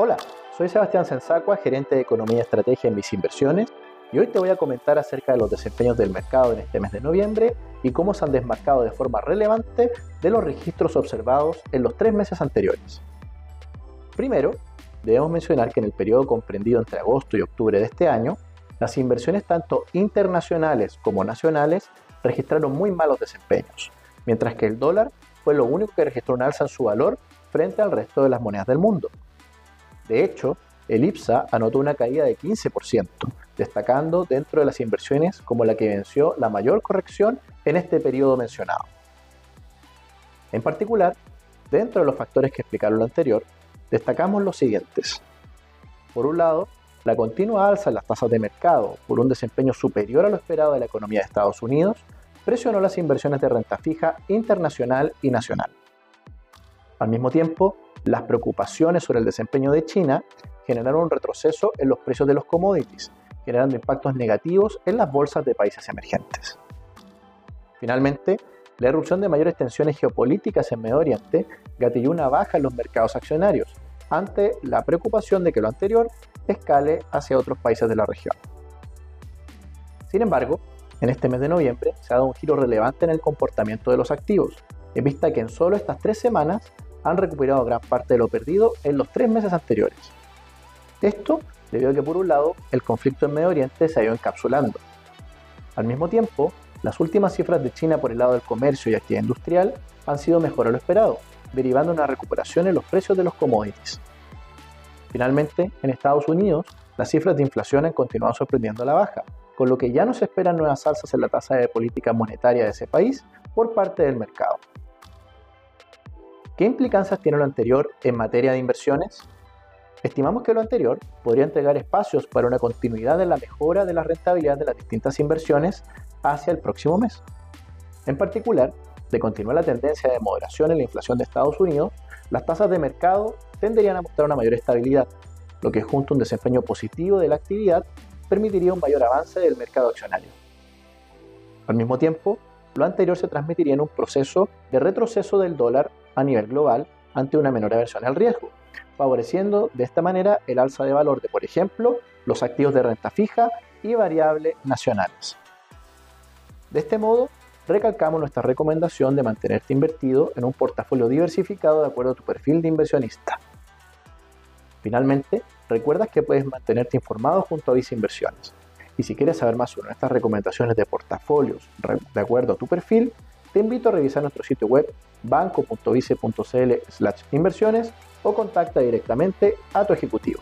Hola, soy Sebastián Sensacua, gerente de Economía y Estrategia en Mis Inversiones, y hoy te voy a comentar acerca de los desempeños del mercado en este mes de noviembre y cómo se han desmarcado de forma relevante de los registros observados en los tres meses anteriores. Primero, debemos mencionar que en el periodo comprendido entre agosto y octubre de este año, las inversiones tanto internacionales como nacionales registraron muy malos desempeños, mientras que el dólar fue lo único que registró un alza en su valor frente al resto de las monedas del mundo. De hecho, el IPSA anotó una caída de 15%, destacando dentro de las inversiones como la que venció la mayor corrección en este periodo mencionado. En particular, dentro de los factores que explicaron lo anterior, destacamos los siguientes. Por un lado, la continua alza en las tasas de mercado por un desempeño superior a lo esperado de la economía de Estados Unidos presionó las inversiones de renta fija internacional y nacional. Al mismo tiempo, las preocupaciones sobre el desempeño de China generaron un retroceso en los precios de los commodities, generando impactos negativos en las bolsas de países emergentes. Finalmente, la erupción de mayores tensiones geopolíticas en Medio Oriente gatilló una baja en los mercados accionarios, ante la preocupación de que lo anterior escale hacia otros países de la región. Sin embargo, en este mes de noviembre se ha dado un giro relevante en el comportamiento de los activos, en vista que en solo estas tres semanas han recuperado gran parte de lo perdido en los tres meses anteriores. Esto debido a que por un lado el conflicto en Medio Oriente se ha ido encapsulando. Al mismo tiempo, las últimas cifras de China por el lado del comercio y actividad industrial han sido mejor a lo esperado, derivando una recuperación en los precios de los commodities. Finalmente, en Estados Unidos, las cifras de inflación han continuado sorprendiendo a la baja, con lo que ya no se esperan nuevas alzas en la tasa de política monetaria de ese país por parte del mercado. ¿Qué implicancias tiene lo anterior en materia de inversiones? Estimamos que lo anterior podría entregar espacios para una continuidad en la mejora de la rentabilidad de las distintas inversiones hacia el próximo mes. En particular, de continuar la tendencia de moderación en la inflación de Estados Unidos, las tasas de mercado tenderían a mostrar una mayor estabilidad, lo que junto a un desempeño positivo de la actividad permitiría un mayor avance del mercado accionario. Al mismo tiempo, lo anterior se transmitiría en un proceso de retroceso del dólar a nivel global ante una menor aversión al riesgo, favoreciendo de esta manera el alza de valor de, por ejemplo, los activos de renta fija y variable nacionales. De este modo, recalcamos nuestra recomendación de mantenerte invertido en un portafolio diversificado de acuerdo a tu perfil de inversionista. Finalmente, recuerda que puedes mantenerte informado junto a Visa Inversiones. Y si quieres saber más sobre nuestras recomendaciones de portafolios de acuerdo a tu perfil, te invito a revisar nuestro sitio web banco.vice.cl inversiones o contacta directamente a tu ejecutivo.